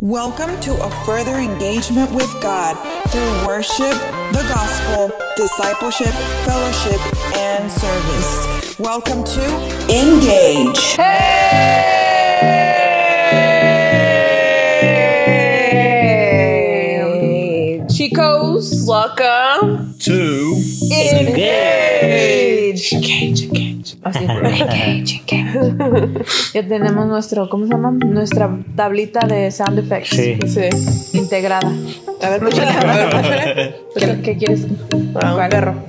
Welcome to a further engagement with God through worship, the gospel, discipleship, fellowship, and service. Welcome to Engage. Hey, chicos, welcome. to Engage. Engage, engage. Así. Ya tenemos nuestro, ¿cómo se llama? Nuestra tablita de sound effects. Sí. Sí. Integrada. A ver, púchale, a ver, púchale. ¿Qué, qué quieres? Ah, perro.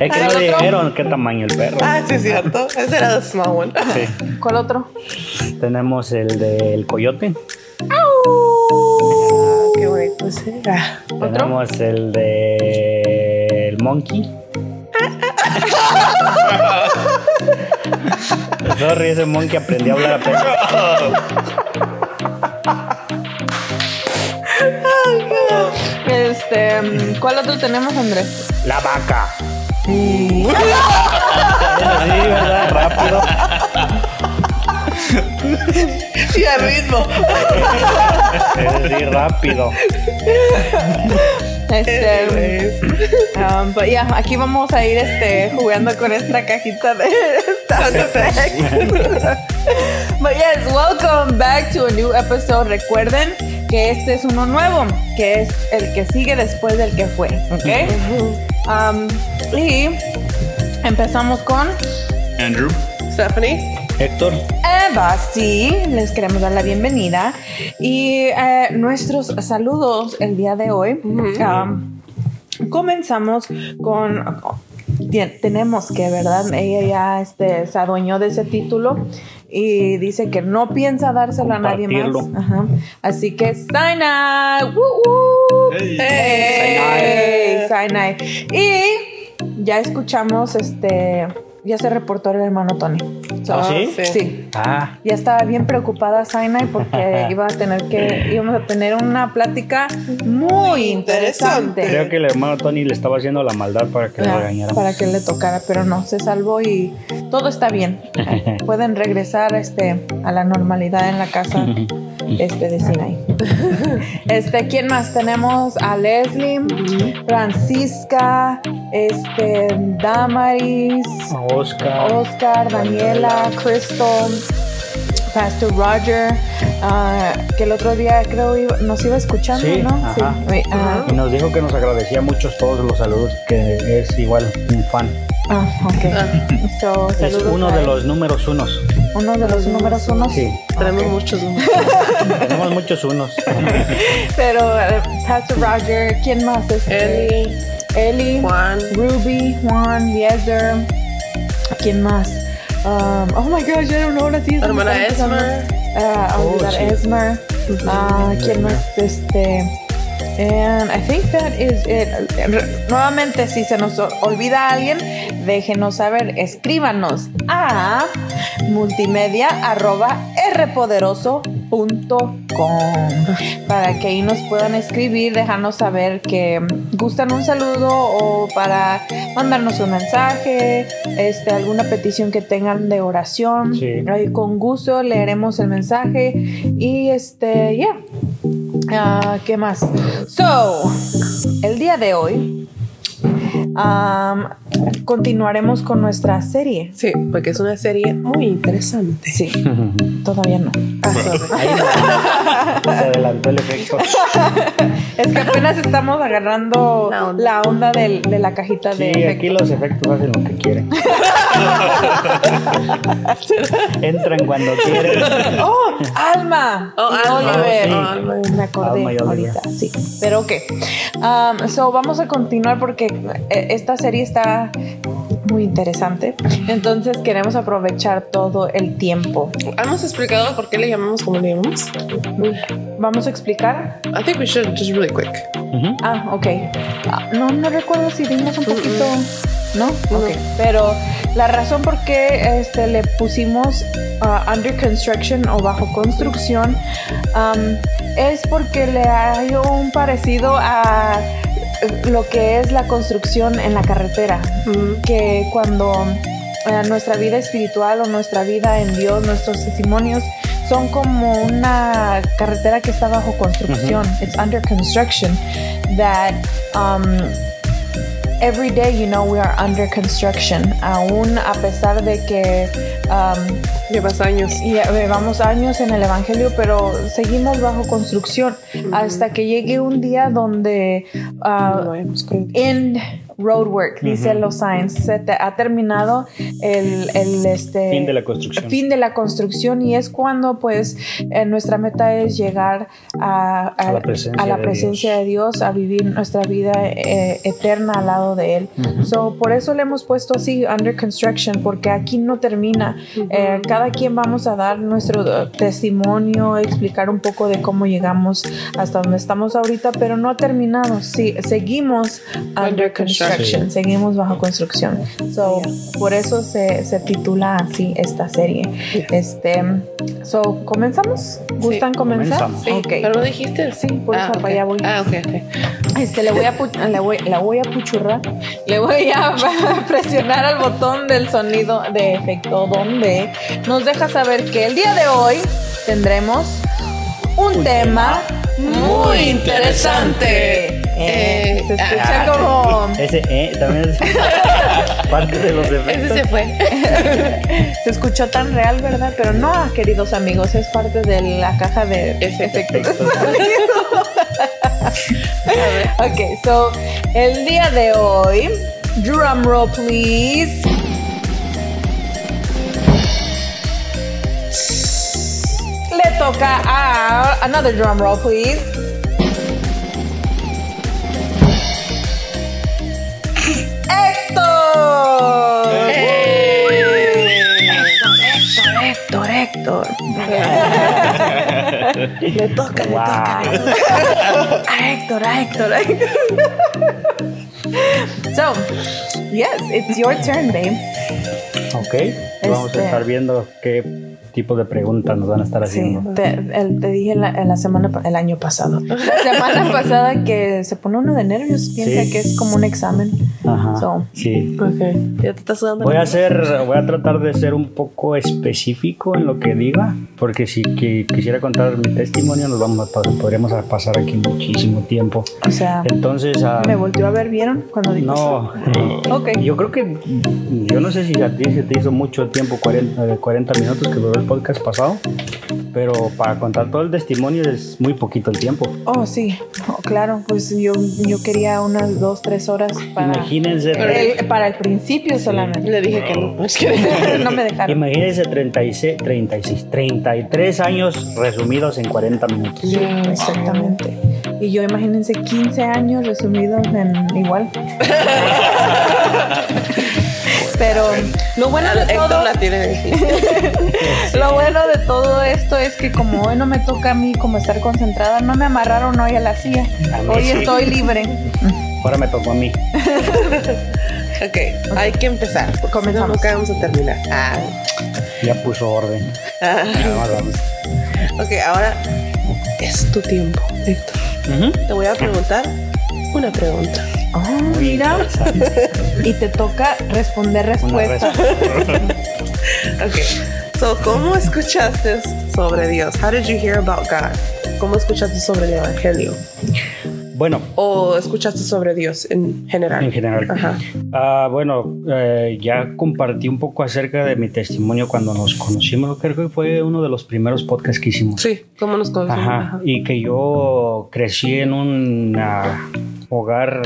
Es que ¿El no otro? dijeron qué tamaño el perro. Ah, sí, es cierto. Ese era the small one. Sí. ¿Cuál otro? Tenemos el del coyote. Ah, qué bonito ese. Ah, Tenemos el del monkey. Sorry, ese monkey aprendió a hablar apenas. Este, ¿cuál otro tenemos, Andrés? La vaca. Sí, ¿verdad? Rápido. Y al ritmo. Sí, rápido. Este, um, but yeah, aquí vamos a ir este, jugando con esta cajita de sound effects. but yes, welcome back to a new episode. Recuerden que este es uno nuevo, que es el que sigue después del que fue, ¿ok? Um, y empezamos con Andrew. Stephanie. Héctor. Eva, sí, les queremos dar la bienvenida y eh, nuestros saludos el día de hoy. Um, comenzamos con, tenemos que, ¿verdad? Ella ya este, se adueñó de ese título y dice que no piensa dárselo a nadie más. Ajá. Así que, Sinai, ¡Woo, woo! Hey, Sinai. Y ya escuchamos, este, ya se reportó el hermano Tony. So, ¿Ah, sí? Sí. Ah, Ya estaba bien preocupada Sinai porque iba a tener que, íbamos a tener una plática muy interesante. creo que el hermano Tony le estaba haciendo la maldad para que Ah, regañara. para que le tocara, pero no, se salvó y todo está bien. Pueden regresar este, a la normalidad en la casa este, de Sinai. Este, ¿quién más? Tenemos a Leslie, Francisca, este, Damaris, Oscar. Oscar, Daniela, Crystal, Pastor Roger, ah, que el otro día creo iba- nos iba escuchando, Sí, ¿no? ajá. Sí. ah, Y nos dijo que nos agradecía mucho todos los saludos, que es igual un fan. ah, ok. So, Es uno de los números unos. Uno de los números unos. Sí, Tenemos muchos. tenemos muchos unos. Pero eh, Pastor Roger, ¿quién más? Este, Eli, Eli, Juan. Ruby, Juan, Yezer. ¿Quién más? Um, oh my gosh, I don't know. Ahora sí. Hermana. Esmer. A Oh. Esmer. Ah, ¿Quién más? Este. And I think that is it. Nuevamente, si se nos olvida alguien, déjenos saber. Escríbanos a multimedia arroba rpoderoso.com para que ahí nos puedan escribir, dejarnos saber que gustan un saludo o para mandarnos un mensaje, este, alguna petición que tengan de oración. Sí. Ahí con gusto leeremos el mensaje y este, ya. Ah, ¿Qué más? So, el día de hoy continuaremos con nuestra serie. Sí, porque es una serie muy interesante. Sí, todavía no. Ah, sorry. Ahí no. se adelantó el efecto. Es que apenas estamos agarrando La la onda. del- de, la cajita de Sí, aquí los efectos hacen lo que quieren. Entran cuando quieren. ¡Oh! ¡Alma! Oh, y Alma. Oliver. Oh, sí. Alma. Me acordé Alma ahorita, sí. Pero ok. Um, so, vamos a continuar porque eh, esta serie está muy interesante. Entonces, queremos aprovechar todo el tiempo. ¿Hemos explicado por qué le llamamos como le llamamos? ¿Vamos a explicar? I think we should just really quick. Ah, ok. Ah, no, no recuerdo si dimos un poquito. ¿No? No. Ok. Pero la razón por qué este, le pusimos ah, under construction o bajo construcción um, es porque le hay un parecido a lo que es la construcción en la carretera. Que cuando eh, nuestra vida espiritual o nuestra vida en Dios, nuestros testimonios son como una carretera que está bajo construcción. It's under construction. That um, every day, you know, we are under construction. Aún a pesar de que um, Llevas años. y llevamos años en el Evangelio, pero seguimos bajo construcción hasta que llegue un día donde ah, No vayamos con- end road work, dice los signs, se te- ha terminado el, el, este, Fin de la construcción. fin de la construcción y es cuando pues eh, nuestra meta es llegar a, A la presencia a la de presencia de Dios, a vivir nuestra vida eh, eterna al lado de Él. So, por eso le hemos puesto así, under construction, porque aquí no termina. Eh, cada quien vamos a dar nuestro eh, testimonio, explicar un poco de cómo llegamos hasta donde estamos ahorita, pero no ha terminado. Sí, seguimos under, construction, construction. seguimos bajo construcción. So, por eso se, se titula así esta serie. Este, so, ¿comenzamos? ¿Gustan comenzar? comenzamos. Sí, Ok. pero no dijiste. Sí, por eso ah, para allá voy. Ah, ok, ok. Este, le voy a le voy, la voy a puchurrar. Le voy a presionar al botón del sonido de efecto donde nos deja saber que el día de hoy tendremos un, tema muy interesante. Eh, se escucha Ah, como Ese eh, también es parte de los Ese efectos. se fue. se escuchó tan real, ¿verdad? Pero no, queridos amigos, es parte de la caja de Efectos. efectos. ok, so el día de hoy, drum roll please. Toca a another drum roll please. Héctor. Héctor, Héctor, Héctor. le toca, le toca. Wow. A Héctor, a Héctor, a Héctor. So, yes, it's your turn, babe. Ok, vamos Este- a estar viendo qué tipo de preguntas nos van a estar Sí, haciendo. te, el- te dije la, en la semana, el año pasado. La semana pasada que se pone uno de nervios, piensa Sí. que es como un examen. Ajá. So. Sí. Ok. Ya te estás sudando. Voy a hacer, voy a tratar de ser un poco específico en lo que diga, porque si qui- quisiera contar mi testimonio, nos vamos a, podríamos pasar aquí muchísimo tiempo. O sea, Entonces, ah, me volteó a ver, ¿vieron? Cuando dije no, Ok. yo creo que, yo no sé si a ti se te hizo mucho tiempo, 40, eh, 40 minutos que duró el podcast pasado, pero para contar todo el testimonio es muy poquito el tiempo. Oh, sí, Oh, claro, pues yo, yo quería unas dos, tres horas para, Imagínense, el, para el principio solamente. Le dije que no. Es que no me dejaron. imagínense 36, 36, 33 años resumidos en 40 minutos. Sí, exactamente. Y yo imagínense 15 años resumidos en igual. Pero lo bueno de Héctor todo, la tiene difícil. lo bueno de todo esto es que como hoy no me toca a mí como estar concentrada, no me amarraron hoy a la silla. Hoy estoy libre. Ahora me tocó a mí. Ok, hay que empezar. Comenzamos. Nunca vamos a terminar. Ah. Ya puso orden. Ah. Ok, ahora es tu tiempo, Héctor. Te voy a preguntar una pregunta. Oh, Muy mira. Y te toca responder Una respuesta. Ok. So, ¿cómo escuchaste sobre Dios? How did you hear about God? ¿Cómo escuchaste sobre el Evangelio? Bueno, ¿O escuchaste sobre Dios en general? en general. Ajá. Ah, bueno, eh, ya compartí un poco acerca de mi testimonio cuando nos conocimos. Creo que fue uno de los primeros podcasts que hicimos. Sí, ¿cómo nos conocimos? Ajá. Ajá. Y que yo crecí en un ah, hogar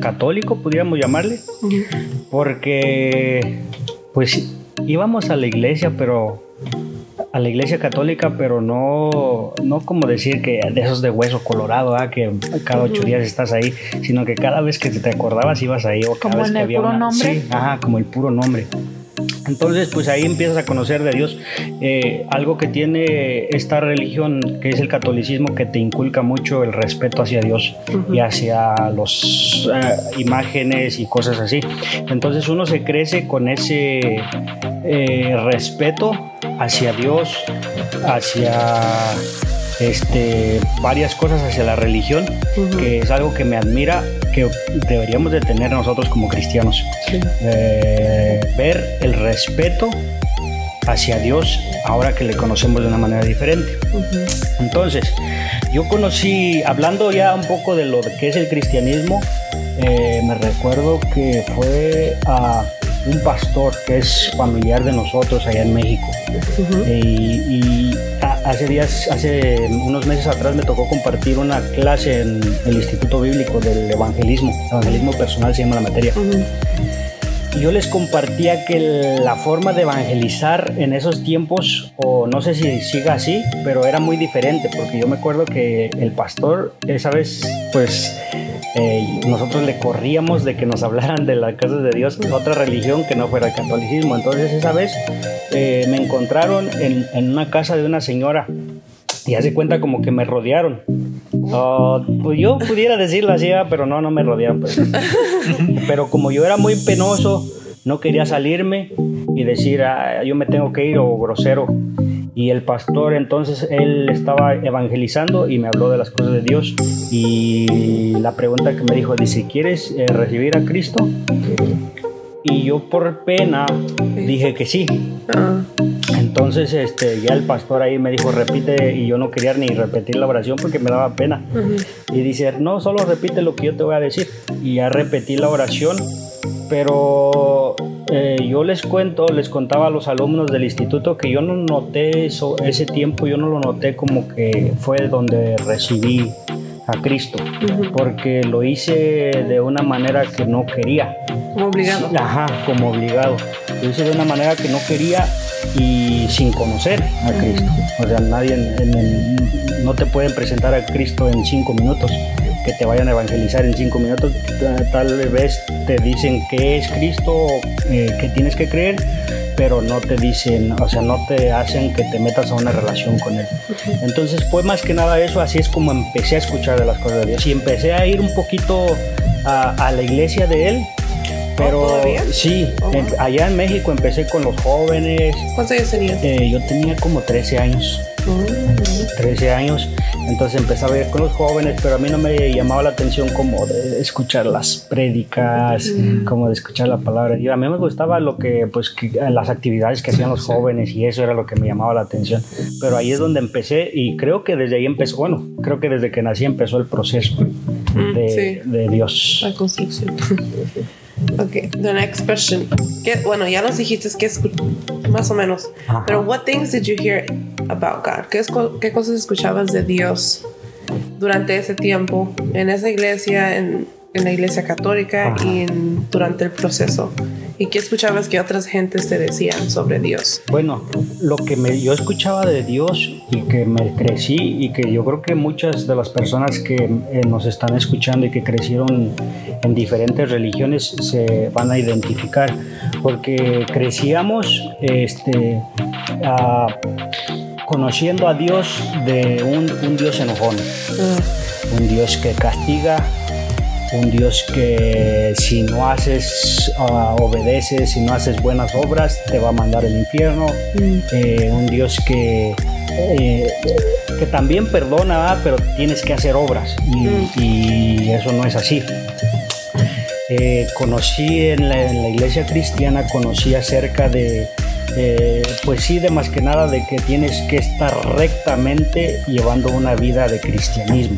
católico, podríamos llamarle, porque pues íbamos a la iglesia, pero a la iglesia católica, pero no, no como decir que de esos de hueso colorado, ah, que cada ocho días estás ahí, sino que cada vez que te acordabas ibas ahí o cada ¿Como vez en que el había puro una- nombre? Sí, ajá, como el puro nombre. Entonces, pues ahí empiezas a conocer de Dios. Eh, algo que tiene esta religión, que es el catolicismo, que te inculca mucho el respeto hacia Dios y hacia las imágenes y cosas así. Entonces uno se crece con ese eh, respeto hacia Dios, hacia este, varias cosas hacia la religión, que es algo que me admira, que deberíamos de tener nosotros como cristianos. Eh, ver el respeto hacia Dios ahora que le conocemos de una manera diferente. Entonces, yo conocí, hablando ya un poco de lo que es el cristianismo, eh, me recuerdo que fue a un pastor que es familiar de nosotros allá en México. y, hace días, hace unos meses atrás me tocó compartir una clase en el Instituto Bíblico del Evangelismo. Evangelismo personal se llama la materia. Yo les compartía que la forma de evangelizar en esos tiempos, o no sé si siga así, pero era muy diferente, porque yo me acuerdo que el pastor esa vez, pues eh, nosotros le corríamos de que nos hablaran de las cosas de Dios, otra religión que no fuera el catolicismo. Entonces esa vez eh, me encontraron en, en, una casa de una señora y hace cuenta como que me rodearon. pues yo pudiera decirlo así, pero no, no me rodearon. Pues. pero como yo era muy penoso, no quería salirme y decir, ah, yo me tengo que ir o grosero. Y el pastor entonces, él estaba evangelizando y me habló de las cosas de Dios. Y la pregunta que me dijo, dice, ¿quieres eh, recibir a Cristo? Y yo por pena dije que sí. Ah. Entonces este, ya el pastor ahí me dijo, repite, y yo no quería ni repetir la oración porque me daba pena. Y dice, no, solo repite lo que yo te voy a decir. Y ya repetí la oración pero eh, yo les cuento, les contaba a los alumnos del instituto que yo no noté eso, ese tiempo, yo no lo noté como que fue donde recibí a Cristo, porque lo hice de una manera que no quería. Como obligado. Ajá, como obligado. Lo hice de una manera que no quería y sin conocer a Cristo. O sea, nadie no te pueden presentar a Cristo en cinco minutos que te vayan a evangelizar en cinco minutos, tal vez te dicen qué es Cristo, eh, que tienes que creer, pero no te dicen, o sea, no te hacen que te metas a una relación con Él. Entonces fue más que nada eso, así es como empecé a escuchar de las cosas de Dios y empecé a ir un poquito a, la iglesia de Él. Pero sí, oh, allá en México empecé con los jóvenes. ¿Cuántos años tenías? Eh, yo tenía como 13 años. 13 años entonces empecé a ver con los jóvenes, pero a mí no me llamaba la atención como de escuchar las prédicas, como de escuchar la palabra. Y a mí me gustaba lo que, pues, las actividades que hacían los jóvenes y eso era lo que me llamaba la atención. Pero ahí es donde empecé y creo que desde ahí empezó, bueno, creo que desde que nací empezó el proceso mm, de, de Dios. La construcción. Ok, the next question. bueno, ya nos dijiste que es más o menos. Pero what things did you hear about God? ¿Qué, ¿Qué, cosas escuchabas de Dios durante ese tiempo en esa iglesia, en, en la iglesia católica y durante el proceso? ¿Y qué escuchabas que otras gentes te decían sobre Dios? Bueno, lo que me, yo escuchaba de Dios y que me crecí y que yo creo que muchas de las personas que eh, nos están escuchando y que crecieron en diferentes religiones se van a identificar porque crecíamos este, conociendo a Dios de un, un Dios enojón, ah. un Dios que castiga un Dios que si no haces, uh, obedeces, si no haces buenas obras, te va a mandar al infierno, mm. eh, un Dios que, eh, que también perdona, pero tienes que hacer obras y, mm. eso no es así. Eh, conocí en la, en la iglesia cristiana, conocí acerca de eh, pues sí, de más que nada de que tienes que estar rectamente llevando una vida de cristianismo.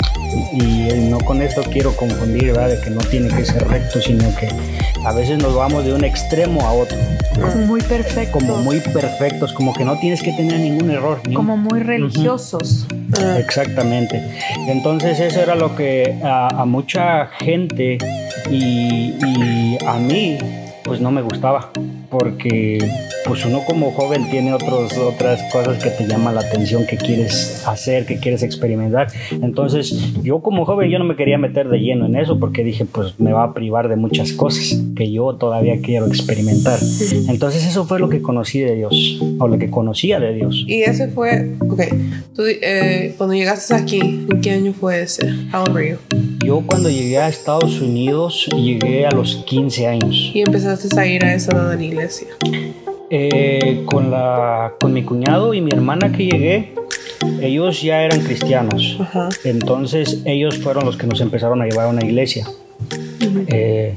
Y no con esto quiero confundir, ¿verdad? De que no tiene que ser recto, sino que a veces nos vamos de un extremo a otro. Como muy perfectos. Como muy perfectos, como que no tienes que tener ningún error. Como muy religiosos. Exactamente. Entonces eso era lo que a, mucha gente y, y a mí pues no me gustaba porque pues uno como joven tiene otros, otras cosas que te llaman la atención, que quieres hacer, que quieres experimentar. Entonces yo como joven yo no me quería meter de lleno en eso porque dije pues me va a privar de muchas cosas que yo todavía quiero experimentar. Entonces eso fue lo que conocí de Dios, o lo que conocía de Dios. Y ese fue, ok, tú, eh, cuando llegaste aquí, ¿en qué año fue ese? How old were you? Yo cuando llegué a Estados Unidos llegué a los 15 años. ¿Y empezaste a ir a esa la iglesia? Eh, con, la, con mi cuñado y mi hermana que llegué, ellos ya eran cristianos. Ajá. Entonces ellos fueron los que nos empezaron a llevar a una iglesia. Eh,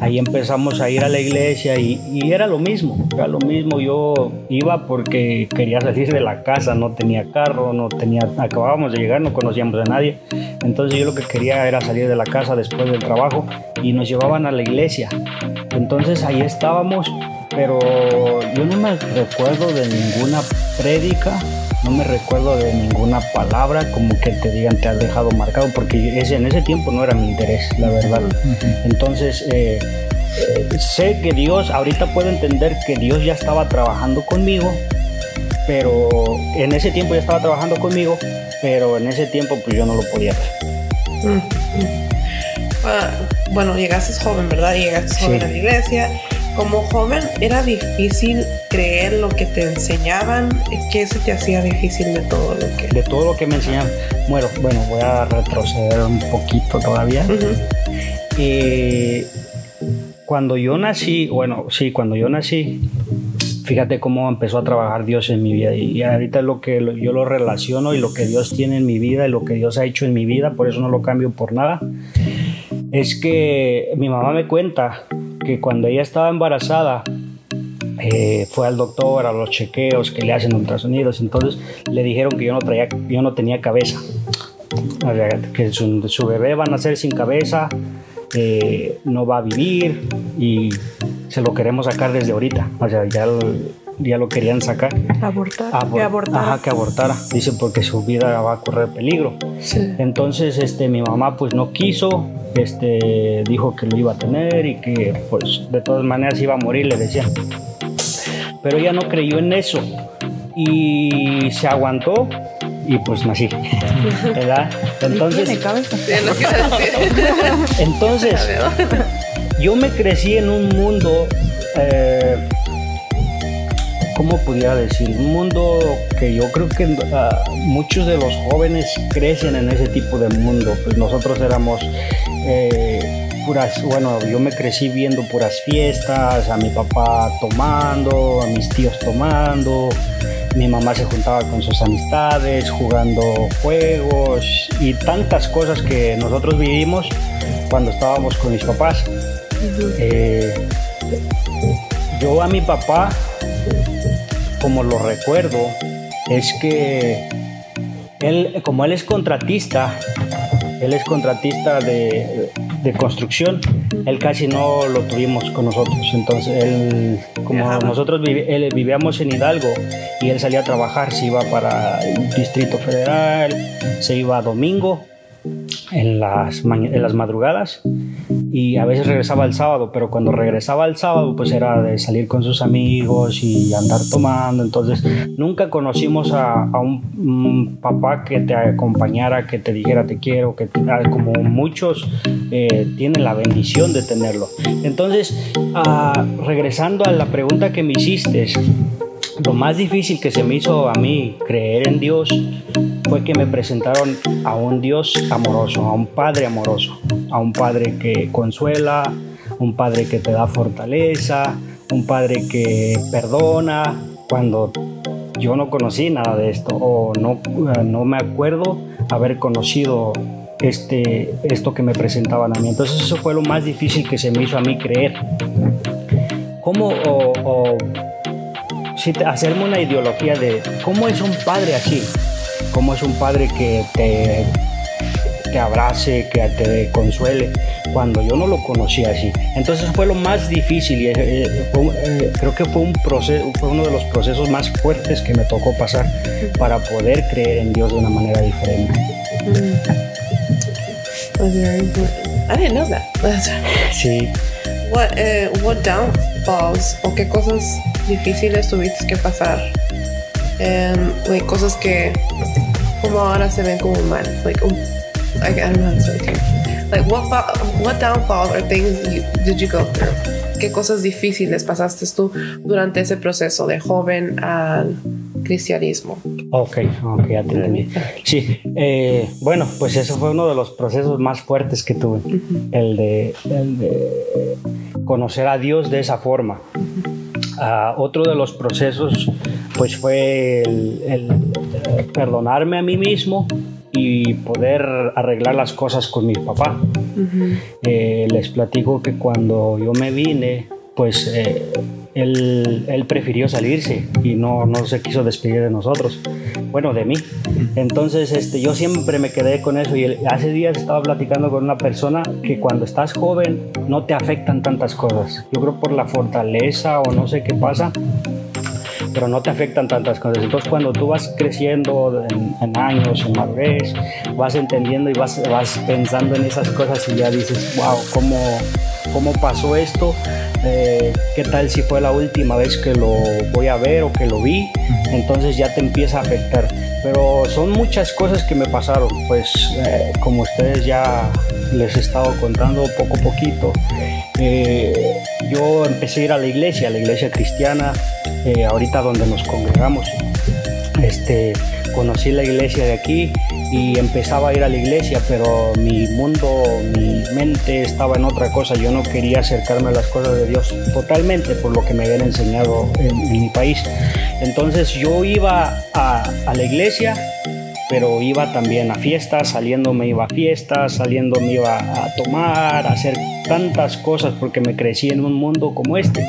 ahí empezamos a ir a la iglesia y, era lo mismo, era lo mismo. Yo iba porque quería salir de la casa, no tenía carro, no tenía, acabábamos de llegar, no conocíamos a nadie. Entonces yo lo que quería era salir de la casa después del trabajo y nos llevaban a la iglesia. Entonces ahí estábamos, pero yo no me recuerdo de ninguna prédica, no me recuerdo de ninguna palabra como que te digan te has dejado marcado, porque ese, en ese tiempo no era mi interés, la verdad. Entonces, eh, eh, sé que Dios, ahorita puedo entender que Dios ya estaba trabajando conmigo, pero en ese tiempo ya estaba trabajando conmigo, pero en ese tiempo pues yo no lo podía ver. Ah, bueno, llegaste joven, ¿verdad? Llegaste joven Sí. a la iglesia. Como joven, ¿era difícil creer lo que te enseñaban? ¿Qué se te hacía difícil de todo lo que...? De todo lo que me enseñaron, bueno, bueno, voy a retroceder un poquito todavía. Eh, cuando yo nací, bueno, sí, cuando yo nací, fíjate cómo empezó a trabajar Dios en mi vida. Y ahorita es lo que yo lo relaciono y lo que Dios tiene en mi vida y lo que Dios ha hecho en mi vida, por eso no lo cambio por nada. Es que mi mamá me cuenta que cuando ella estaba embarazada, eh, fue al doctor a los chequeos que le hacen ultrasonidos, entonces le dijeron que yo no, traía, yo no tenía cabeza, que su, su bebé va a nacer sin cabeza, eh, no va a vivir y se lo queremos sacar desde ahorita, o sea, ya ya lo querían sacar. Abortar. Abor- que abortar. Ajá, que abortara, dice porque su vida va a correr peligro. Sí. Entonces, este, mi mamá pues no quiso, este, dijo que lo iba a tener y que pues de todas maneras iba a morir, le decía. Pero ella no creyó en eso y se aguantó y pues nací, ¿verdad? Entonces, entonces yo me crecí en un mundo, eh, ¿cómo pudiera decir? Un mundo que yo creo que muchos de los jóvenes crecen en ese tipo de mundo. Pues nosotros éramos eh, puras, bueno, yo me crecí viendo puras fiestas, a mi papá tomando, a mis tíos tomando. Mi mamá se juntaba con sus amistades, jugando juegos y tantas cosas que nosotros vivimos cuando estábamos con mis papás. Eh, yo a mi papá, como lo recuerdo, es que él, como él es contratista, él es contratista de, de construcción, él casi no lo tuvimos con nosotros. Entonces, él, como nosotros vivi- él- vivíamos en Hidalgo y él salía a trabajar, se iba para el Distrito Federal, se iba a domingo en las, en las madrugadas y a veces regresaba el sábado, pero cuando regresaba el sábado pues era de salir con sus amigos y andar tomando, entonces nunca conocimos a, a un, un papá que te acompañara, que te dijera te quiero, que te- ah, como muchos eh, tienen la bendición de tenerlo. Entonces, ah, regresando a la pregunta que me hiciste, lo más difícil que se me hizo a mí creer en Dios fue que me presentaron a un Dios amoroso, a un Padre amoroso, a un Padre que consuela, un Padre que te da fortaleza, un Padre que perdona cuando yo no conocí nada de esto o no, no me acuerdo haber conocido este, esto que me presentaban a mí. Entonces eso fue lo más difícil que se me hizo a mí creer. ¿Cómo o sí, te- hacerme una ideología de cómo es un padre así? ¿Cómo es un padre que te, te abrace, que te consuele? Cuando yo no lo conocía así. Entonces fue lo más difícil y eh, fue eh, creo que fue, un proceso, fue uno de los procesos más fuertes que me tocó pasar para poder creer en Dios de una manera diferente. Very important. I didn't know that. Sí. What, eh, what downfalls o qué cosas difíciles tuviste que pasar? Em, like, cosas que como ahora se ven como mal. Like, um, I, I don't know how to say it. Like, what, what downfalls or things you, did you go through? ¿Qué cosas difíciles pasaste tú durante ese proceso de joven al cristianismo? Ok, ok, ya te entendí. Sí, eh, bueno, pues eso fue uno de los procesos más fuertes que tuve, el, de, el de conocer a Dios de esa forma. Otro de los procesos, pues fue el, el- perdonarme a mí mismo y poder arreglar las cosas con mi papá. Eh, les platico que cuando yo me vine, pues eh, él, prefirió salirse y no, no se quiso despedir de nosotros, bueno, de mí. Entonces este, yo siempre me quedé con eso y hace días estaba platicando con una persona que cuando estás joven no te afectan tantas cosas. Yo creo por la fortaleza o no sé qué pasa, pero no te afectan tantas cosas. Entonces cuando tú vas creciendo en, años, en madurez, vas entendiendo y vas, vas pensando en esas cosas y ya dices, wow, ¿cómo, cómo pasó esto? Eh, ¿Qué tal si fue la última vez que lo voy a ver o que lo vi? Entonces ya te empieza a afectar. Pero son muchas cosas que me pasaron, pues eh, como ustedes ya les he estado contando poco a poquito, eh, yo empecé a ir a la iglesia, a la iglesia cristiana, ahorita donde nos congregamos. Este, conocí la iglesia de aquí y empezaba a ir a la iglesia, pero mi mundo, mi mente estaba en otra cosa. Yo no quería acercarme a las cosas de Dios totalmente por lo que me habían enseñado en, mi país. Entonces yo iba a, a la iglesia, pero iba también a fiestas, saliendo me iba a fiestas, saliendo me iba a tomar, a hacer tantas cosas porque me crecí en un mundo como este.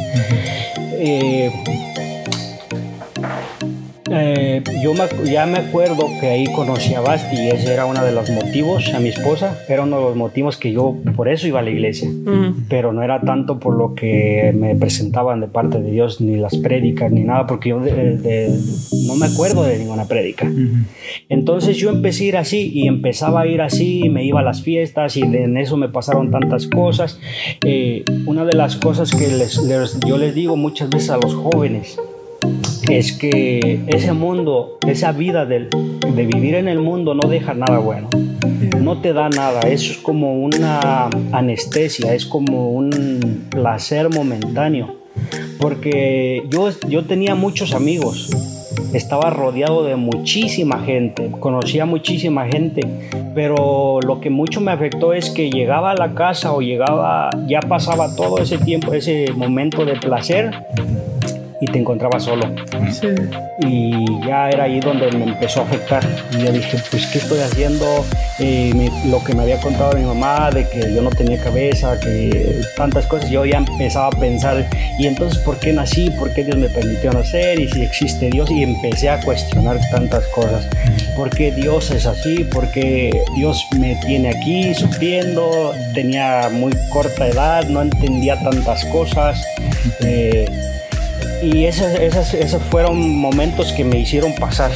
Eh, eh, yo ya me acuerdo que ahí conocí a Basti y ese era uno de los motivos, a mi esposa, era uno de los motivos que yo por eso iba a la iglesia, pero no era tanto por lo que me presentaban de parte de Dios, ni las prédicas, ni nada, porque yo no me acuerdo de ninguna prédica. Entonces yo empecé a ir así y empezaba a ir así, me iba a las fiestas y en eso me pasaron tantas cosas. Eh, una de las cosas que yo les digo muchas veces a los jóvenes, es que ese mundo, esa vida de, vivir en el mundo no deja nada bueno. No te da nada, eso es como una anestesia, es como un placer momentáneo. Porque yo, yo tenía muchos amigos, estaba rodeado de muchísima gente, conocía muchísima gente, pero lo que mucho me afectó es que llegaba a la casa o llegaba, ya pasaba todo ese tiempo, ese momento de placer y te encontrabas solo. Y ya era ahí donde me empezó a afectar. Y yo dije, pues, ¿qué estoy haciendo? lo que me había contado mi mamá, de que yo no tenía cabeza, que tantas cosas, yo ya empezaba a pensar, ¿y entonces por qué nací? ¿Por qué Dios me permitió nacer? ¿Y si existe Dios? Y empecé a cuestionar tantas cosas. ¿Por qué Dios es así? ¿Por qué Dios me tiene aquí sufriendo? Tenía muy corta edad, no entendía tantas cosas. Eh, y esos, esos, fueron momentos que me hicieron pasar,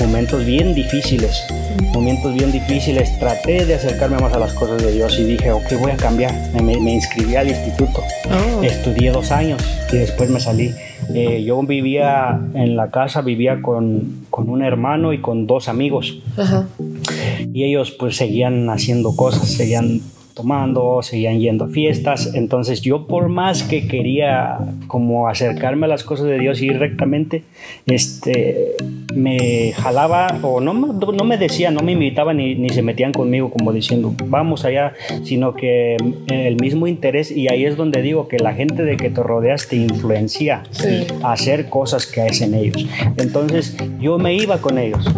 momentos bien difíciles, momentos bien difíciles. Traté de acercarme más a las cosas de Dios y dije, ok, voy a cambiar. Me, inscribí al instituto, oh. estudié dos años y después me salí. Eh, yo vivía en la casa, vivía con, con un hermano y con dos amigos. Y ellos pues seguían haciendo cosas, seguían tomando, seguían yendo a fiestas. Entonces yo por más que quería como acercarme a las cosas de Dios y ir rectamente, este, me jalaba o no, no me decían, no me invitaban ni, ni, se metían conmigo como diciendo, vamos allá, sino que el mismo interés y ahí es donde digo que la gente de que te rodeas te influencia a hacer cosas que hacen ellos. Entonces yo me iba con ellos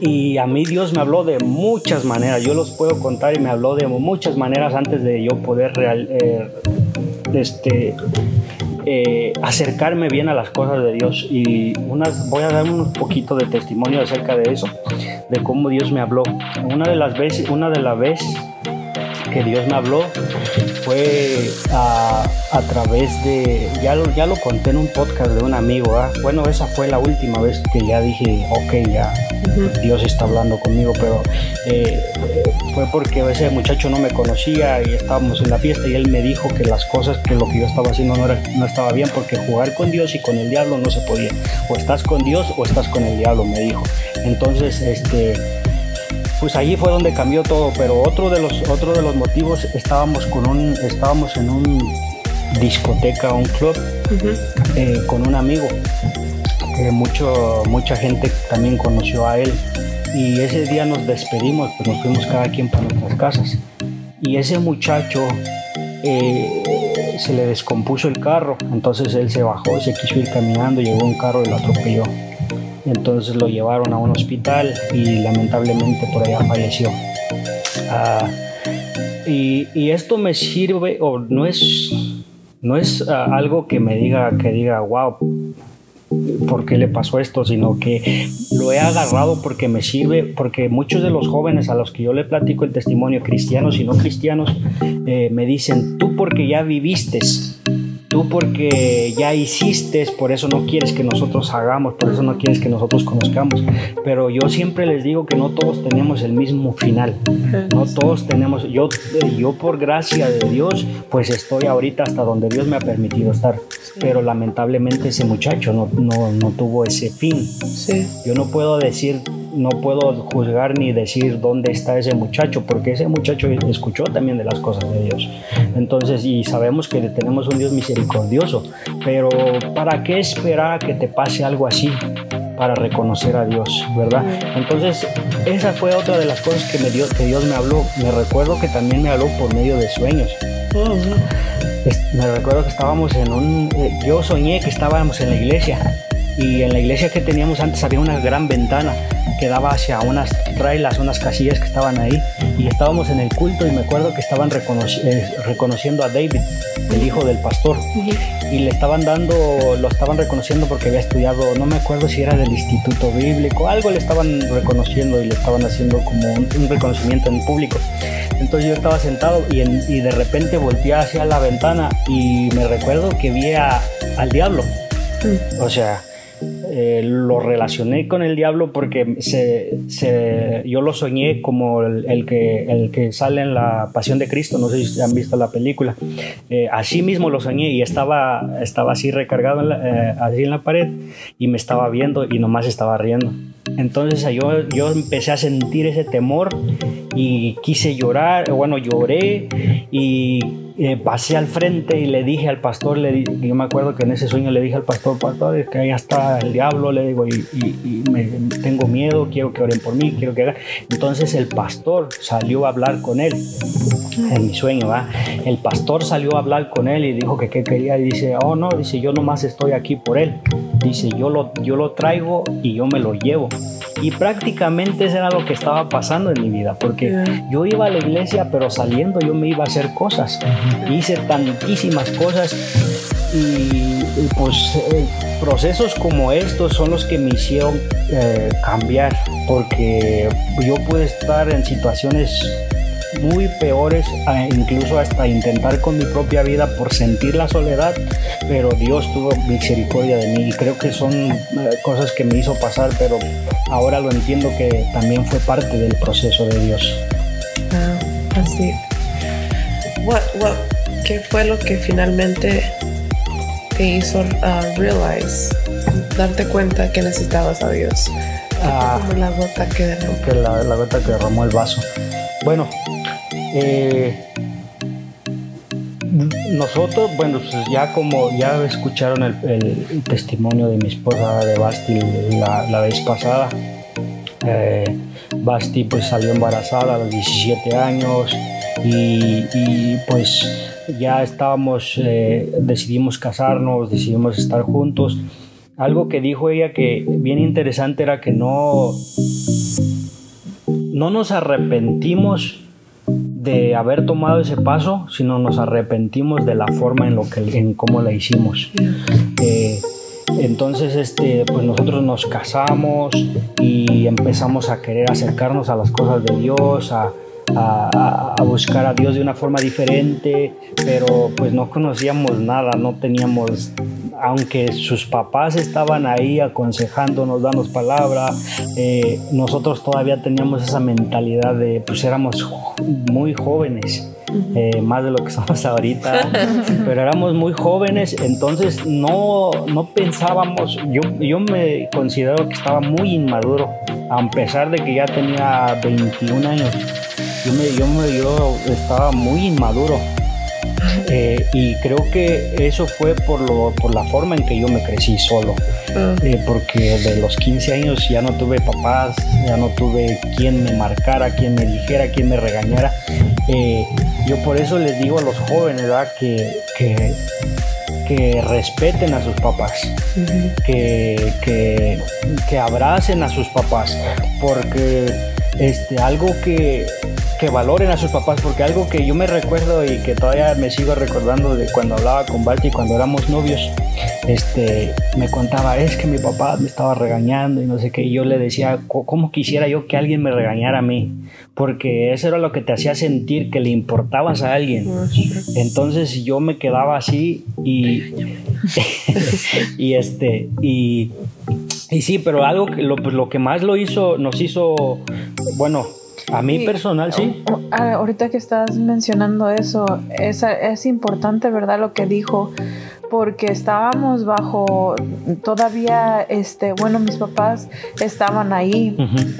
y a mí Dios me habló de muchas maneras, yo los puedo contar y me habló de muchas maneras antes de yo poder real, eh, este, eh, acercarme bien a las cosas de Dios. Y unas, voy a dar un poquito de testimonio acerca de eso, de cómo Dios me habló. Una de las veces, una de las veces que Dios me habló fue a, a través de, ya lo, ya lo conté en un podcast de un amigo, ¿ah? bueno, esa fue la última vez que ya dije, ok, ya Dios está hablando conmigo, pero eh, fue porque ese muchacho no me conocía y estábamos en la fiesta y él me dijo que las cosas, que lo que yo estaba haciendo no, era, no estaba bien porque jugar con Dios y con el diablo no se podía, o estás con Dios o estás con el diablo, me dijo. Entonces, este pues allí fue donde cambió todo, pero otro de los, otro de los motivos estábamos, con un, estábamos en un discoteca, un club, eh, con un amigo, que mucho, mucha gente también conoció a él. Y ese día nos despedimos, pues nos fuimos cada quien para nuestras casas. Y ese muchacho eh, se le descompuso el carro, entonces él se bajó, se quiso ir caminando, llegó un carro y lo atropelló. Entonces lo llevaron a un hospital y lamentablemente por allá falleció. Ah, y, esto me sirve, o no es, no es uh, algo que me diga, que diga, wow, por qué le pasó esto, sino que lo he agarrado porque me sirve, porque muchos de los jóvenes a los que yo le platico el testimonio, cristianos y no cristianos, eh, me dicen, tú porque ya viviste, tú porque ya hiciste, por eso no quieres que nosotros hagamos, por eso no quieres que nosotros conozcamos. Pero yo siempre les digo que no todos tenemos el mismo final. No todos tenemos, yo, yo por gracia de Dios, pues estoy ahorita hasta donde Dios me ha permitido estar. Pero lamentablemente ese muchacho no, no, no tuvo ese fin. Sí. Yo no puedo decir no puedo juzgar ni decir dónde está ese muchacho, porque ese muchacho escuchó también de las cosas de Dios. Entonces, y sabemos que tenemos un Dios misericordioso, pero ¿para qué esperar a que te pase algo así? para reconocer a Dios, ¿verdad? Entonces, esa fue otra de las cosas que, me dio, que Dios me habló. Me recuerdo que también me habló por medio de sueños. Me recuerdo que estábamos en un... Eh, yo soñé que estábamos en la iglesia y en la iglesia que teníamos antes había una gran ventana que daba hacia unas trailas, unas casillas que estaban ahí y estábamos en el culto y me acuerdo que estaban reconoci eh, reconociendo a David, el hijo del pastor, y le estaban dando, lo estaban reconociendo porque había estudiado, no me acuerdo si era del Instituto Bíblico, algo le estaban reconociendo y le estaban haciendo como un, un reconocimiento en público. Entonces yo estaba sentado y, en, y, de repente volteé hacia la ventana y me recuerdo que vi a, al diablo. O sea, eh, lo relacioné con el diablo porque se, se, yo lo soñé como el, el, que, el que sale en la Pasión de Cristo, no sé si han visto la película. Eh, así mismo lo soñé y estaba, estaba así recargado en la, eh, así en la pared y me estaba viendo y nomás estaba riendo. Entonces yo, yo empecé a sentir ese temor y quise llorar, bueno, lloré y eh, pasé al frente y le dije al pastor, le di, yo me acuerdo que en ese sueño le dije al pastor, pastor, que allá está el diablo, le digo, y, y, y me, tengo miedo, quiero que oren por mí, quiero que hagan. Entonces el pastor salió a hablar con él, en mi sueño, ¿va? El pastor salió a hablar con él y dijo que qué quería y dice, oh no, dice, yo nomás estoy aquí por él. Dice, yo lo, yo lo traigo y yo me lo llevo. Y prácticamente eso era lo que estaba pasando en mi vida, porque yo iba a la iglesia, pero saliendo yo me iba a hacer cosas. Hice tantísimas cosas y, y pues eh, procesos como estos son los que me hicieron eh, cambiar, porque yo pude estar en situaciones muy peores, incluso hasta intentar con mi propia vida por sentir la soledad, pero Dios tuvo misericordia de mí y creo que son eh, cosas que me hizo pasar, pero ahora lo entiendo que también fue parte del proceso de Dios. Ah, así. What, what, ¿Qué fue lo que finalmente te hizo uh, realize, darte cuenta que necesitabas a Dios? Ah, como la gota que derramó. Que la, la gota que derramó el vaso. Bueno, eh, nosotros, bueno, pues ya como ya escucharon el, testimonio de mi esposa de Basti la, la vez pasada, eh, Basti pues salió embarazada a los 17 años y, pues ya estábamos, eh, decidimos casarnos, decidimos estar juntos. Algo que dijo ella que bien interesante era que no, no nos arrepentimos de haber tomado ese paso, sino nos arrepentimos de la forma en lo que en cómo la hicimos. Eh, entonces, este, pues nosotros nos casamos y empezamos a querer acercarnos a las cosas de Dios, a, a, buscar a Dios de una forma diferente, pero pues no conocíamos nada, no teníamos, aunque sus papás estaban ahí aconsejándonos, dándonos palabra, eh, nosotros todavía teníamos esa mentalidad de, pues éramos muy jóvenes. Eh, más de lo que somos ahorita, pero éramos muy jóvenes, entonces no, no pensábamos, yo, yo me considero que estaba muy inmaduro, a pesar de que ya tenía 21 años yo, me, yo, me, yo estaba muy inmaduro. Eh, y creo que eso fue por, lo, por la forma en que yo me crecí solo. Eh, porque de los 15 años ya no tuve papás, ya no tuve quien me marcara, quien me dijera, quien me regañara. Eh, yo por eso les digo a los jóvenes ¿verdad? Que, que, que respeten a sus papás, que, que, que abracen a sus papás, porque este, algo que, que valoren a sus papás, porque algo que yo me recuerdo y que todavía me sigo recordando de cuando hablaba con Balti cuando éramos novios, este, me contaba, es que mi papá me estaba regañando y no sé qué, y yo le decía, ¿cómo quisiera yo que alguien me regañara a mí? Porque eso era lo que te hacía sentir que le importabas a alguien. Entonces yo me quedaba así y, y este, y, y sí, pero algo que lo, lo que más lo hizo, nos hizo, bueno, a mí personal, sí. Ahorita que estás mencionando eso, es, es importante, ¿verdad? Lo que dijo, porque estábamos bajo todavía este bueno mis papás estaban ahí.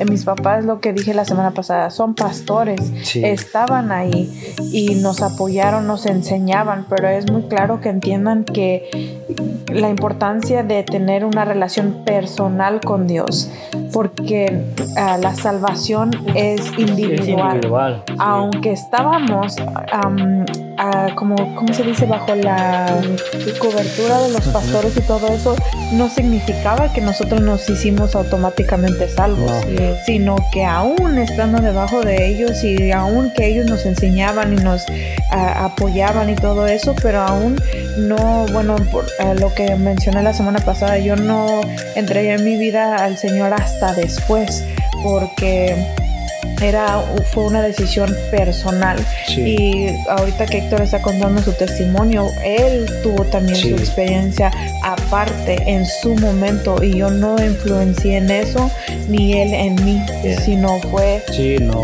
Mis papás lo que dije la semana pasada son pastores estaban ahí y nos apoyaron nos enseñaban pero es muy claro que entiendan que la importancia de tener una relación personal con Dios porque ah, la salvación es individual, aunque estábamos como cómo se dice bajo la cobertura de los pastores y todo eso no significaba que nosotros nos hicimos automáticamente salvos, sino que aún estando debajo de ellos y aún que ellos nos enseñaban y nos apoyaban y todo eso, pero aún no, bueno, por, lo que mencioné la semana pasada, yo no entregué mi vida al Señor hasta después, porque era, fue una decisión personal. Y ahorita que Héctor está contando su testimonio, él tuvo también su experiencia aparte en su momento y yo no influencié en eso ni él en mí, sino fue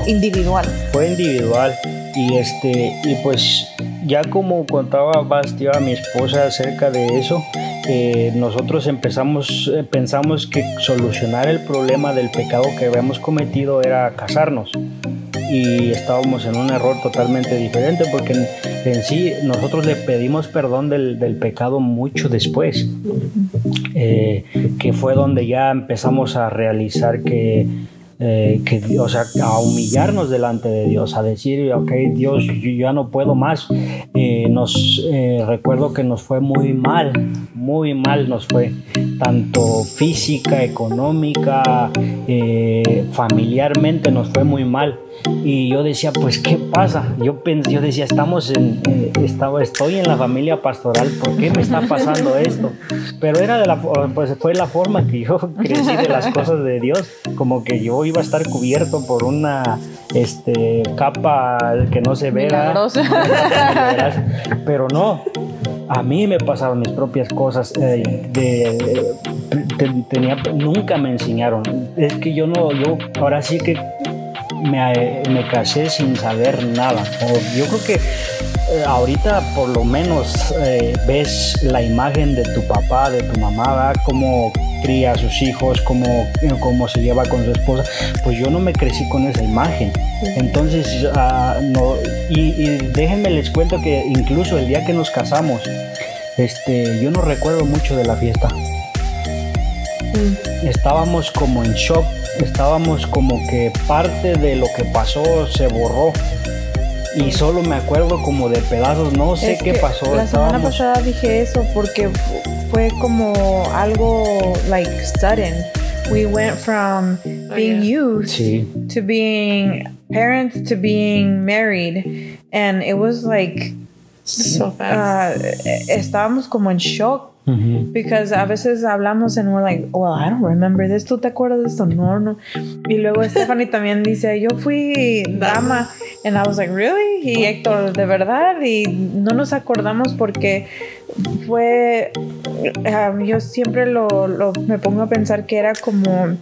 individual. Fue individual. Y este y pues ya como contaba Bastia mi esposa acerca de eso nosotros empezamos, eh, pensamos que solucionar el problema del pecado que habíamos cometido era casarnos. Y estábamos en un error totalmente diferente porque en, sí nosotros le pedimos perdón del, del pecado mucho después, eh, que fue donde ya empezamos a realizar que eh, que, o sea, a humillarnos delante de Dios, a decir, ok, Dios, yo ya no puedo más. Eh, nos eh, recuerdo que nos fue muy mal, muy mal nos fue, tanto física, económica, familiarmente nos fue muy mal. Y yo decía, pues, ¿qué pasa? Yo, yo decía, estamos en, estaba, estoy en la familia pastoral, ¿por qué me está pasando esto? Pero era de la, pues fue la forma que yo crecí de las cosas de Dios, como que yo iba a estar cubierto por una este, capa que no se vea. Pero no, a mí me pasaron mis propias cosas. Eh, de, tenía, nunca me enseñaron. Es que yo no, yo ahora sí que me, me casé sin saber nada. yo creo que eh, ahorita por lo menos eh, ves la imagen de tu papá, de tu mamá, cómo cría a sus hijos, cómo, cómo se lleva con su esposa. Pues yo no me crecí con esa imagen. Entonces, ah, no, y, déjenme les cuento que incluso el día que nos casamos, este, yo no recuerdo mucho de la fiesta. Mm. Estábamos como en shock, estábamos como que parte de lo que pasó se borró y solo me acuerdo como de pedazos, no sé qué pasó. La semana pasada dije eso porque fue como algo like sudden. We went from oh, being youth to being parents to being married and it was like so fast. Uh, estábamos como en shock Because a veces hablamos and we're like, well, I don't remember this. ¿Tú te acuerdas de esto? No, no. Y luego Stephanie también dice, yo fui dama. And I was like, really? Y Héctor, de verdad. Y no nos acordamos porque fue. Um, yo siempre lo, lo, me pongo a pensar que era como.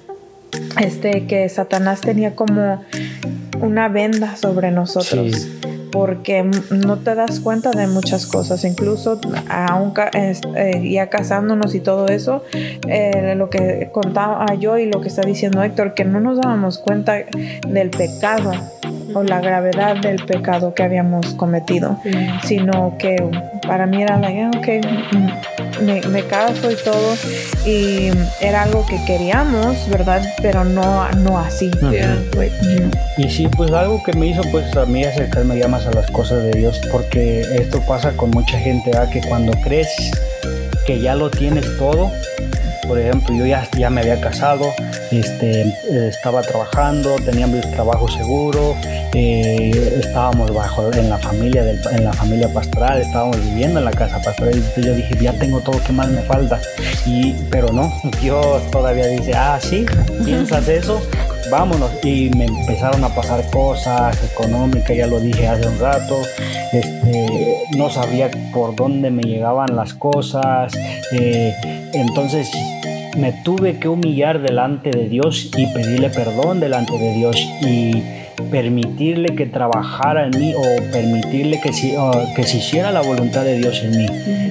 Este, que Satanás tenía como una venda sobre nosotros porque no te das cuenta de muchas cosas, incluso aún eh, ya casándonos y todo eso, eh, lo que contaba yo y lo que está diciendo Héctor, que no nos dábamos cuenta del pecado o la gravedad del pecado que habíamos cometido, sino que para mí era like, ah, ok, me, me caso y todo. Y era algo que queríamos, ¿verdad? Pero no, no así. Yeah, like, Y sí, pues algo que me hizo pues a mí acercarme ya más a las cosas de Dios, porque esto pasa con mucha gente, ¿verdad? que cuando crees que ya lo tienes todo, por ejemplo, yo ya, ya me había casado, este, eh, estaba trabajando, tenía mi trabajo seguro, eh, estábamos bajo en la familia del- en la familia pastoral, estábamos viviendo en la casa pastoral. Entonces yo dije, ya tengo todo, ¿qué más me falta? Y, pero no, Dios todavía dice, ah, sí, piensas eso, vámonos. Y me empezaron a pasar cosas económicas, ya lo dije hace un rato, este, no sabía por dónde me llegaban las cosas, eh, entonces me tuve que humillar delante de Dios y pedirle perdón delante de Dios y permitirle que trabajara en mí o permitirle que, si- que se hiciera la voluntad de Dios en mí.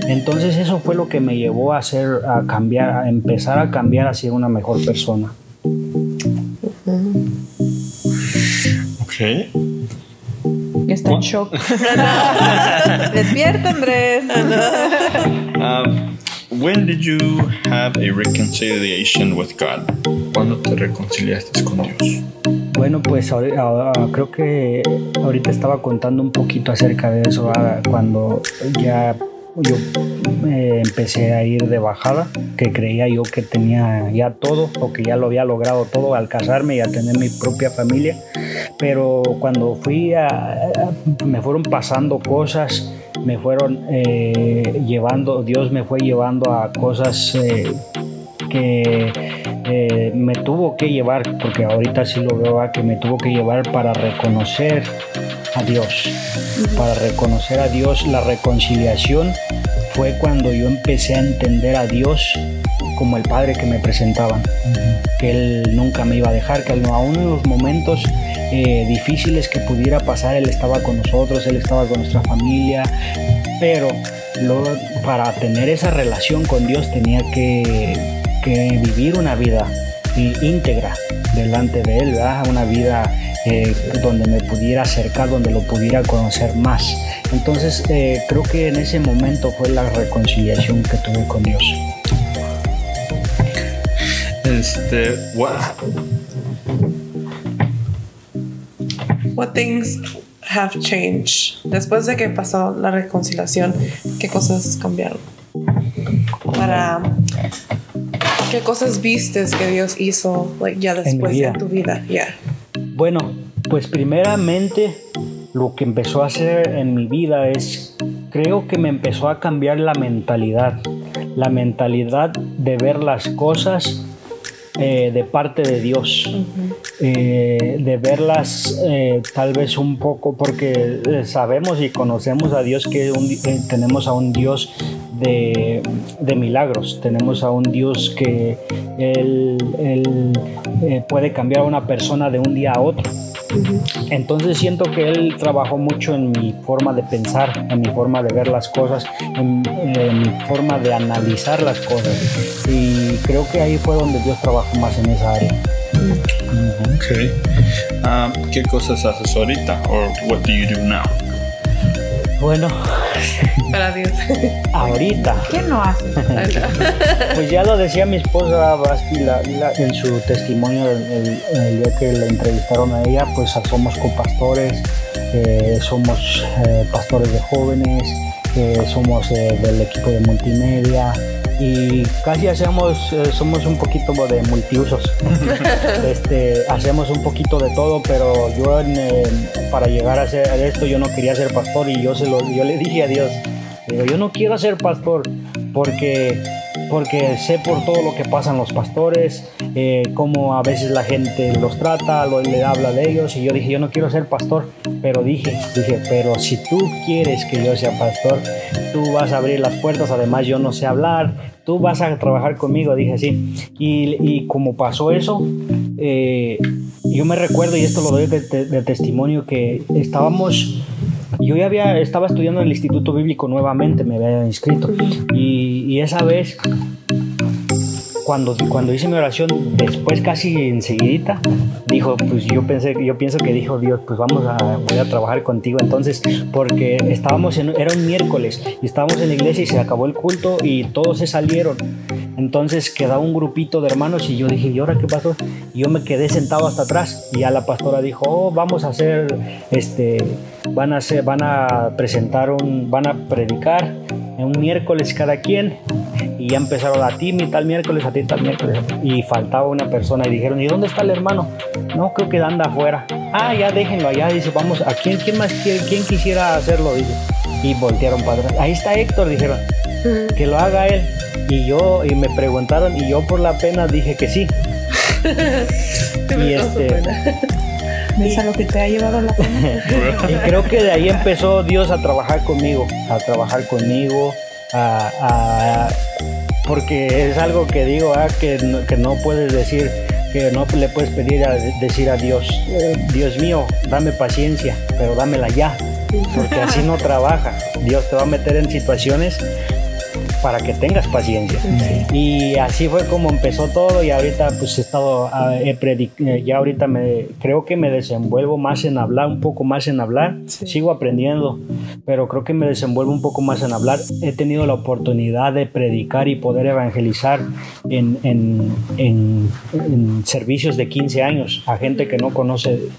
Entonces eso fue lo que me llevó a hacer, a cambiar, a empezar a cambiar hacia una mejor persona. Okay. Está en shock. Despierta, Andrés. Um, when did you have a reconciliation with God? ¿Cuándo te reconciliaste con Dios? Bueno, pues ahori- ahora- creo que ahorita estaba contando un poquito acerca de eso ah, cuando ya yo eh, empecé a ir de bajada, que creía yo que tenía ya todo o que ya lo había logrado todo al casarme y a tener mi propia familia, pero cuando fui a, me fueron pasando cosas, me fueron eh, llevando, Dios me fue llevando a cosas eh, que eh, me tuvo que llevar, porque ahorita sí lo veo, ah, que me tuvo que llevar para reconocer a Dios, para reconocer a Dios. La reconciliación fue cuando yo empecé a entender a Dios como el Padre que me presentaban, que Él nunca me iba a dejar, que aún en los momentos eh, difíciles que pudiera pasar, Él estaba con nosotros, Él estaba con nuestra familia, pero para tener esa relación con Dios tenía que, que vivir una vida íntegra delante de Él, ¿verdad? una vida eh, donde me pudiera acercar, donde lo pudiera conocer más. Entonces eh, creo que en ese momento fue la reconciliación que tuve con Dios. Este, what, What things have changed? Después de que pasó la reconciliación, ¿qué cosas cambiaron? Para ¿Qué cosas vistes que Dios hizo like, ya después en tu vida? Yeah. Bueno, pues primeramente lo que empezó a hacer en mi vida es, creo que me empezó a cambiar la mentalidad, la mentalidad de ver las cosas eh, de parte de Dios, eh, de verlas eh, tal vez un poco, porque sabemos y conocemos a Dios que un tenemos a un Dios de, de milagros, tenemos a un Dios que Él, él, eh, puede cambiar a una persona de un día a otro. Entonces siento que él trabajó mucho en mi forma de pensar, en mi forma de ver las cosas, en, mi forma de analizar las cosas. Y creo que ahí fue donde Dios trabajó más en esa área. okay. Um, ¿Qué cosas haces ahorita? Or what do you do now? Bueno, Para Dios. ahorita, ¿Qué no haces? pues ya lo decía mi esposa Basti en su testimonio el, el- el día que la entrevistaron a ella, pues somos copastores, eh, somos eh, pastores de jóvenes, somos eh, del equipo de multimedia y casi hacemos, eh, somos un poquito de multiusos. este, hacemos un poquito de todo, pero yo en, eh, para llegar a hacer esto yo no quería ser pastor y yo, se lo, yo le dije a Dios, digo, yo no quiero ser pastor porque, porque sé por todo lo que pasan los pastores, eh, cómo a veces la gente los trata, lo, le habla de ellos y yo dije, yo no quiero ser pastor, pero dije, dije, pero si tú quieres que yo sea pastor, tú vas a abrir las puertas, además yo no sé hablar, tú vas a trabajar conmigo, dije así. Y, y como pasó eso, eh, yo me recuerdo, y esto lo doy de, de- de testimonio, que estábamos, yo ya había, estaba estudiando en el Instituto Bíblico nuevamente, me había inscrito, y, y esa vez cuando, cuando hice mi oración, después casi enseguidita, dijo, pues yo pensé, yo pienso que dijo Dios, pues vamos a, voy a trabajar contigo. Entonces, porque estábamos en, era un miércoles y estábamos en la iglesia y se acabó el culto y todos se salieron. Entonces quedaba un grupito de hermanos y yo dije, ¿y ahora qué pasó? Y yo me quedé sentado hasta atrás y ya la pastora dijo, oh, vamos a hacer, este, van a hacer, van a presentar un, van a predicar un miércoles cada quien y ya empezaron a ti tal miércoles, a ti tal miércoles y faltaba una persona y dijeron, ¿y dónde está el hermano? No, creo que anda afuera. Ah, ya déjenlo allá, dice, vamos, ¿a quién, quién más quiere, quién quisiera hacerlo? Dice. Y voltearon para atrás. Ahí está Héctor, dijeron, que lo haga él. Y yo, y me preguntaron, y yo por la pena dije que sí. y este. ¿Es lo que te ha llevado a la pena? y creo que de ahí empezó Dios a trabajar conmigo, a trabajar conmigo, a, a porque es algo que digo, ah, que, no, que no puedes decir, que no le puedes pedir a decir a Dios, eh, Dios mío, dame paciencia, pero dámela ya, porque así no trabaja. Dios te va a meter en situaciones para que tengas paciencia. Y así fue como empezó todo y ahorita pues he estado, ah, eh, ya ahorita me creo que me desenvuelvo más en hablar, un poco más en hablar, sigo aprendiendo, pero creo que me desenvuelvo un poco más en hablar. He tenido la oportunidad de predicar y poder evangelizar en, en, en, en servicios de 15 años a gente que no conoce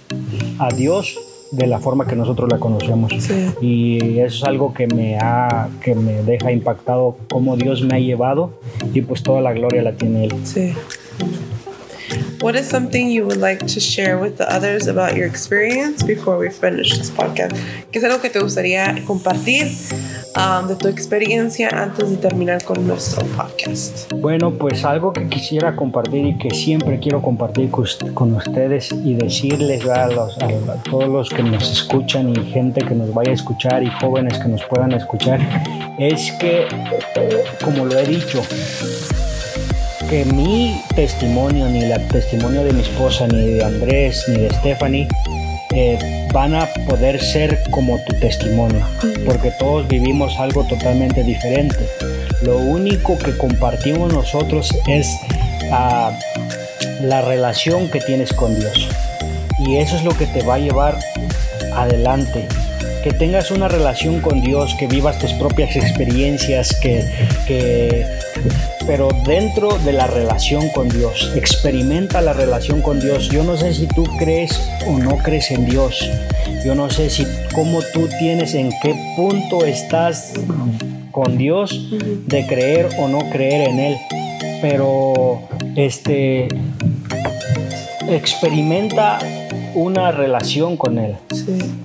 a Dios de la forma que nosotros la conocemos. Y eso es algo que me, ha, que me deja impactado cómo Dios me ha llevado y pues toda la gloria la tiene Él. Sí. What is something you would like to share with the others about your experience before we finish this podcast? ¿Qué es algo que te gustaría compartir um, de tu experiencia antes de terminar con nuestro podcast? Bueno, pues algo que quisiera compartir y que siempre quiero compartir con ustedes y decirles a, los, a todos los que nos escuchan y gente que nos vaya a escuchar y jóvenes que nos puedan escuchar es que, como lo he dicho, que mi testimonio, ni el testimonio de mi esposa, ni de Andrés, ni de Stephanie, eh, van a poder ser como tu testimonio, porque todos vivimos algo totalmente diferente. Lo único que compartimos nosotros es ah, la relación que tienes con Dios. Y eso es lo que te va a llevar adelante que tengas una relación con Dios, que vivas tus propias experiencias, que, que, pero dentro de la relación con Dios, experimenta la relación con Dios. Yo no sé si tú crees o no crees en Dios. Yo no sé si cómo tú tienes, en qué punto estás con Dios de creer o no creer en Él. Pero este experimenta una relación con Él.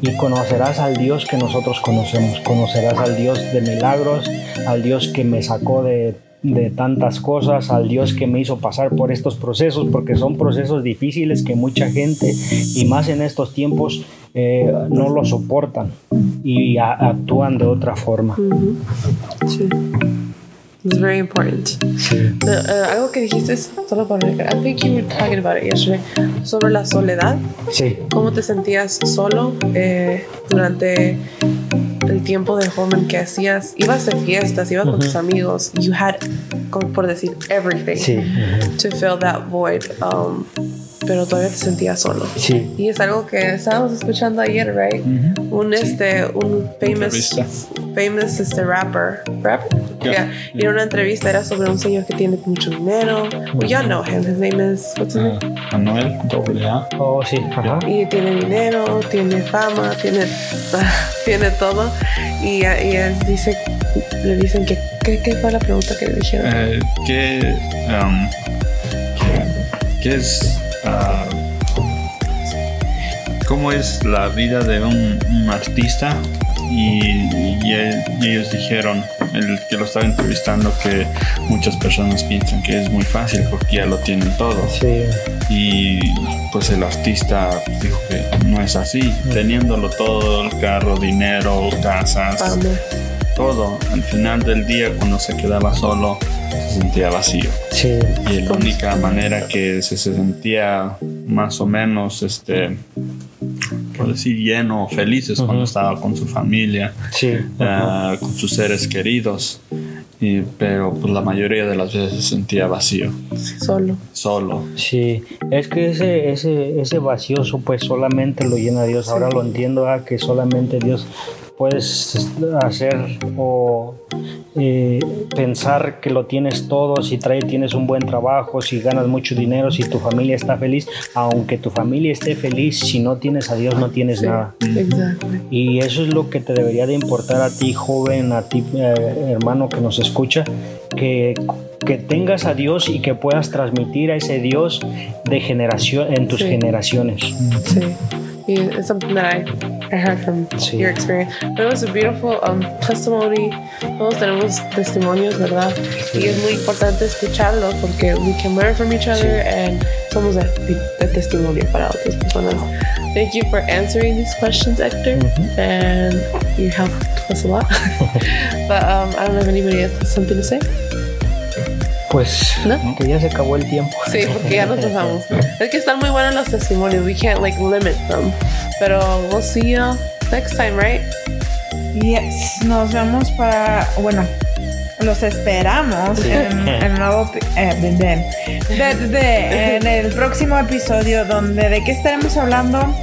Y conocerás al Dios que nosotros conocemos, conocerás al Dios de milagros, al Dios que me sacó de, tantas cosas, al Dios que me hizo pasar por estos procesos, porque son procesos difíciles que mucha gente, y más en estos tiempos, eh, no lo soportan y actúan de otra forma. It's very important. Uh, algo que dijiste solo para I think you were talking about it yesterday sobre la soledad. Sí. ¿Cómo te sentías solo eh, durante el tiempo de joven que hacías? Ibas de fiestas, ibas con tus amigos. You had, por decir, everything sí. to fill that void. Um, pero todavía te sentías solo. Sí. Y es algo que estábamos escuchando ayer, right? Un este, un famous, famous este rapper, rapper, yeah. Y en una entrevista era sobre un señor que tiene mucho dinero. We you know him. His name is what's his name? Uh, Manuel AA. Oh sí. Ajá. Y tiene dinero, tiene fama, tiene, tiene todo. Y, y él dice, le dicen que ¿qué, ¿qué, fue la pregunta que le dijeron? Eh, ¿qué, um, ¿Qué es Ah, cómo es la vida de un, artista y, ellos dijeron, el que lo estaba entrevistando, que muchas personas piensan que es muy fácil porque ya lo tienen todo. Y pues el artista dijo que no es así, teniéndolo todo, el carro, dinero, casas, todo. Al final del día, cuando se quedaba solo, se sentía vacío. Y la única manera que se, sentía más o menos, este, por decir, lleno, feliz es cuando estaba con su familia, ah, con sus seres queridos. y, pero pues la mayoría de las veces se sentía vacío, Solo. solo. Sí, es que ese, ese, ese vacioso pues solamente lo llena Dios. Ahora lo entiendo, ah, que solamente Dios puedes hacer o eh, pensar que lo tienes todo, si trae, tienes un buen trabajo, si ganas mucho dinero, si tu familia está feliz, aunque tu familia esté feliz, si no tienes a Dios no tienes nada. Exacto. Y eso es lo que te debería de importar a ti, joven, a ti, eh, hermano que nos escucha, que, que tengas a Dios y que puedas transmitir a ese Dios de generación en tus Sí. generaciones. Sí. Y It's something that I, I heard from Sí. your experience. But it was a beautiful um, testimony. Todos tenemos testimonios, ¿verdad? Y es muy importante escucharlos porque we can learn from each other and somos el, el testimonio para otras personas. Thank you for answering these questions, Hector. And you helped us a lot. but um, I don't know if anybody else has something to say. Pues ¿No? que ya se acabó el tiempo. Sí, porque ya nos pasamos. Es que están muy buenos los testimonios. We can't like limit them. Pero we'll see you next time, right? Yes, nos vemos para, bueno, los esperamos en el nuevo, eh, de- de- de- de- en el próximo episodio donde de qué estaremos hablando,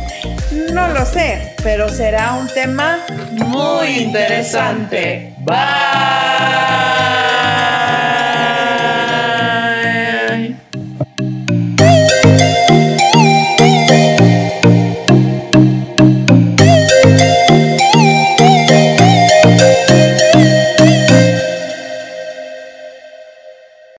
no lo sé, pero será un tema muy interesante. Bye.